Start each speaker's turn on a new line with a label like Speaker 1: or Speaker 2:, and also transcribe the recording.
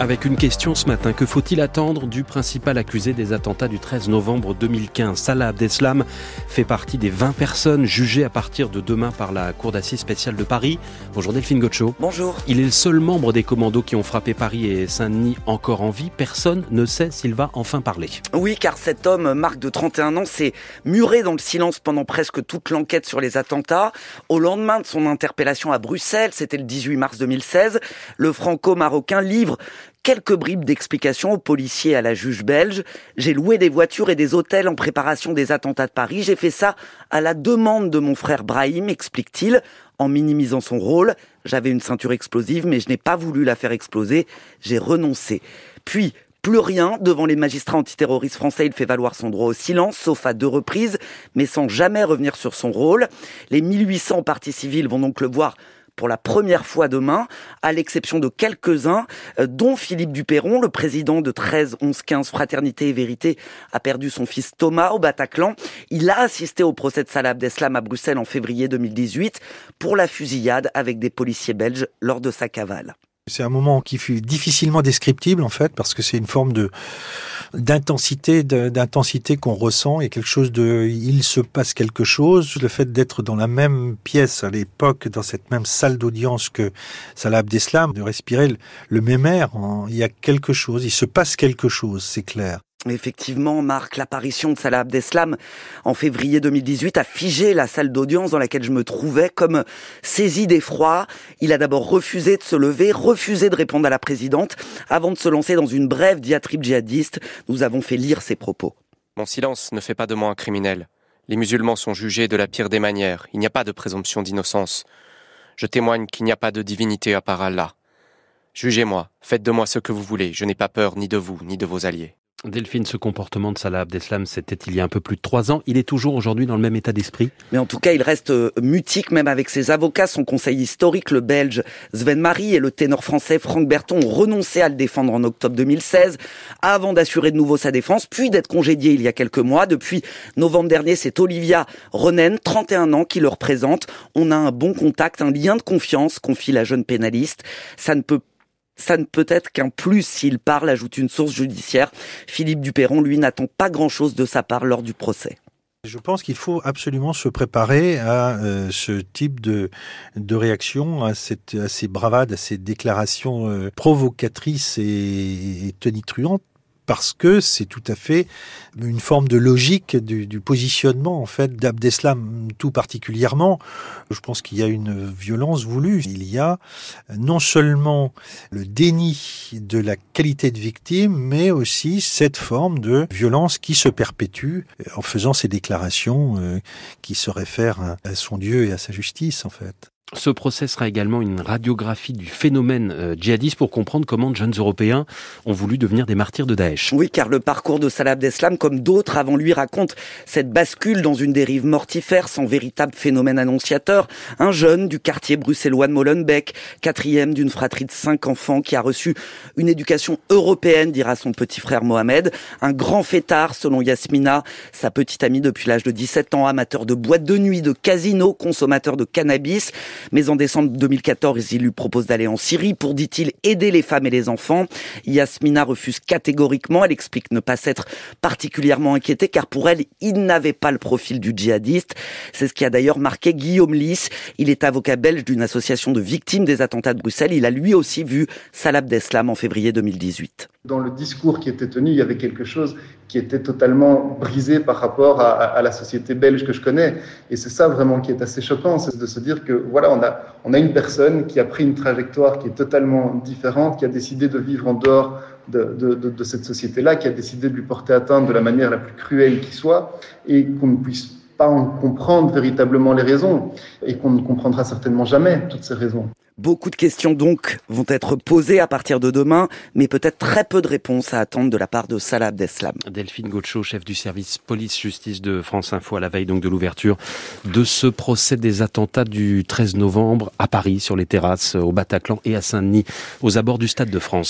Speaker 1: avec une question ce matin. Que faut-il attendre du principal accusé des attentats du 13 novembre 2015 Salah Abdeslam fait partie des 20 personnes jugées à partir de demain par la Cour d'assises spéciale de Paris. Bonjour Delphine Gotcho.
Speaker 2: Bonjour.
Speaker 1: Il est le seul membre des commandos qui ont frappé Paris et Saint-Denis encore en vie. Personne ne sait s'il va enfin parler.
Speaker 2: Oui, car cet homme, Marc de 31 ans, s'est muré dans le silence pendant presque toute l'enquête sur les attentats. Au lendemain de son interpellation à Bruxelles, c'était le 18 mars 2016, le franco-marocain livre quelques bribes d'explications aux policiers à la juge belge. J'ai loué des voitures et des hôtels en préparation des attentats de Paris. J'ai fait ça à la demande de mon frère Brahim, explique-t-il, en minimisant son rôle. J'avais une ceinture explosive, mais je n'ai pas voulu la faire exploser. J'ai renoncé. Puis, plus rien devant les magistrats antiterroristes français. Il fait valoir son droit au silence, sauf à deux reprises, mais sans jamais revenir sur son rôle. Les 1800 parties civiles vont donc le voir pour la première fois demain, à l'exception de quelques-uns, euh, dont Philippe Duperron, le président de 13 11 15 Fraternité et Vérité, a perdu son fils Thomas au Bataclan. Il a assisté au procès de Salah Abdeslam à Bruxelles en février 2018 pour la fusillade avec des policiers belges lors de sa cavale.
Speaker 3: C'est un moment qui fut difficilement descriptible en fait parce que c'est une forme de d'intensité d'intensité qu'on ressent. Et quelque chose de il se passe quelque chose. Le fait d'être dans la même pièce à l'époque dans cette même salle d'audience que Salah Abdeslam de respirer le même air il y a quelque chose il se passe quelque chose c'est clair
Speaker 2: Effectivement, Marc, l'apparition de Salah Abdeslam en février 2018 a figé la salle d'audience dans laquelle je me trouvais comme saisi d'effroi. Il a d'abord refusé de se lever, refusé de répondre à la présidente avant de se lancer dans une brève diatribe djihadiste. Nous avons fait lire ses propos.
Speaker 4: Mon silence ne fait pas de moi un criminel. Les musulmans sont jugés de la pire des manières. Il n'y a pas de présomption d'innocence. Je témoigne qu'il n'y a pas de divinité à part Allah. Jugez-moi, faites de moi ce que vous voulez. Je n'ai pas peur ni de vous, ni de vos alliés.
Speaker 1: Delphine, ce comportement de Salah Abdeslam, c'était il y a un peu plus de trois ans. Il est toujours aujourd'hui dans le même état d'esprit
Speaker 2: Mais en tout cas, il reste euh, mutique, même avec ses avocats. Son conseil historique, le belge Sven Marie et le ténor français Franck Berton ont renoncé à le défendre en octobre 2016, avant d'assurer de nouveau sa défense, puis d'être congédié il y a quelques mois. Depuis novembre dernier, c'est Olivia Ronen, 31 ans, qui le représente. On a un bon contact, un lien de confiance, confie la jeune pénaliste. Ça ne peut ça ne peut être qu'un plus s'il parle, ajoute une source judiciaire. Philippe Duperron, lui, n'attend pas grand-chose de sa part lors du procès.
Speaker 3: Je pense qu'il faut absolument se préparer à euh, ce type de, de réaction, à, cette, à ces bravades, à ces déclarations euh, provocatrices et, et parce que c'est tout à fait une forme de logique du, positionnement en fait d'Abdeslam tout particulièrement. Je pense qu'il y a une violence voulue. Il y a non seulement le déni de la qualité de victime, mais aussi cette forme de violence qui se perpétue en faisant ces déclarations euh, qui se réfèrent à son Dieu et à sa justice en fait.
Speaker 1: Ce procès sera également une radiographie du phénomène euh, djihadiste pour comprendre comment de jeunes Européens ont voulu devenir des martyrs de Daesh.
Speaker 2: Oui, car le parcours de Salah Abdeslam, comme d'autres avant lui, raconte cette bascule dans une dérive mortifère sans véritable phénomène annonciateur. Un jeune du quartier bruxellois de Molenbeek, quatrième d'une fratrie de cinq enfants qui a reçu une éducation européenne, dira son petit frère Mohamed. Un grand fêtard, selon Yasmina, sa petite amie depuis l'âge de 17 ans, amateur de boîtes de nuit, de casino, consommateur de cannabis. Mais en décembre 2014, il lui propose d'aller en Syrie pour, dit-il, aider les femmes et les enfants. Yasmina refuse catégoriquement. Elle explique ne pas s'être particulièrement inquiétée car pour elle, il n'avait pas le profil du djihadiste. C'est ce qui a d'ailleurs marqué Guillaume Lys. Il est avocat belge d'une association de victimes des attentats de Bruxelles. Il a lui aussi vu Salah Abdeslam en février 2018.
Speaker 5: Dans le discours qui était tenu, il y avait quelque chose qui était totalement brisé par rapport à, la société belge que je connais. Et c'est ça vraiment qui est assez choquant, c'est de se dire que voilà, on a, on a une personne qui a pris une trajectoire qui est totalement différente, qui a décidé de vivre en dehors de, de, de, de cette société-là, qui a décidé de lui porter atteinte de la manière la plus cruelle qui soit, et qu'on ne puisse pas en comprendre véritablement les raisons, et qu'on ne comprendra certainement jamais toutes ces raisons.
Speaker 2: Beaucoup de questions donc vont être posées à partir de demain, mais peut-être très peu de réponses à attendre de la part de Salah Abdeslam.
Speaker 1: Delphine Gaucho, chef du service police-justice de France Info, à la veille donc de l'ouverture de ce procès des attentats du 13 novembre à Paris, sur les terrasses, au Bataclan et à Saint-Denis, aux abords du Stade de France.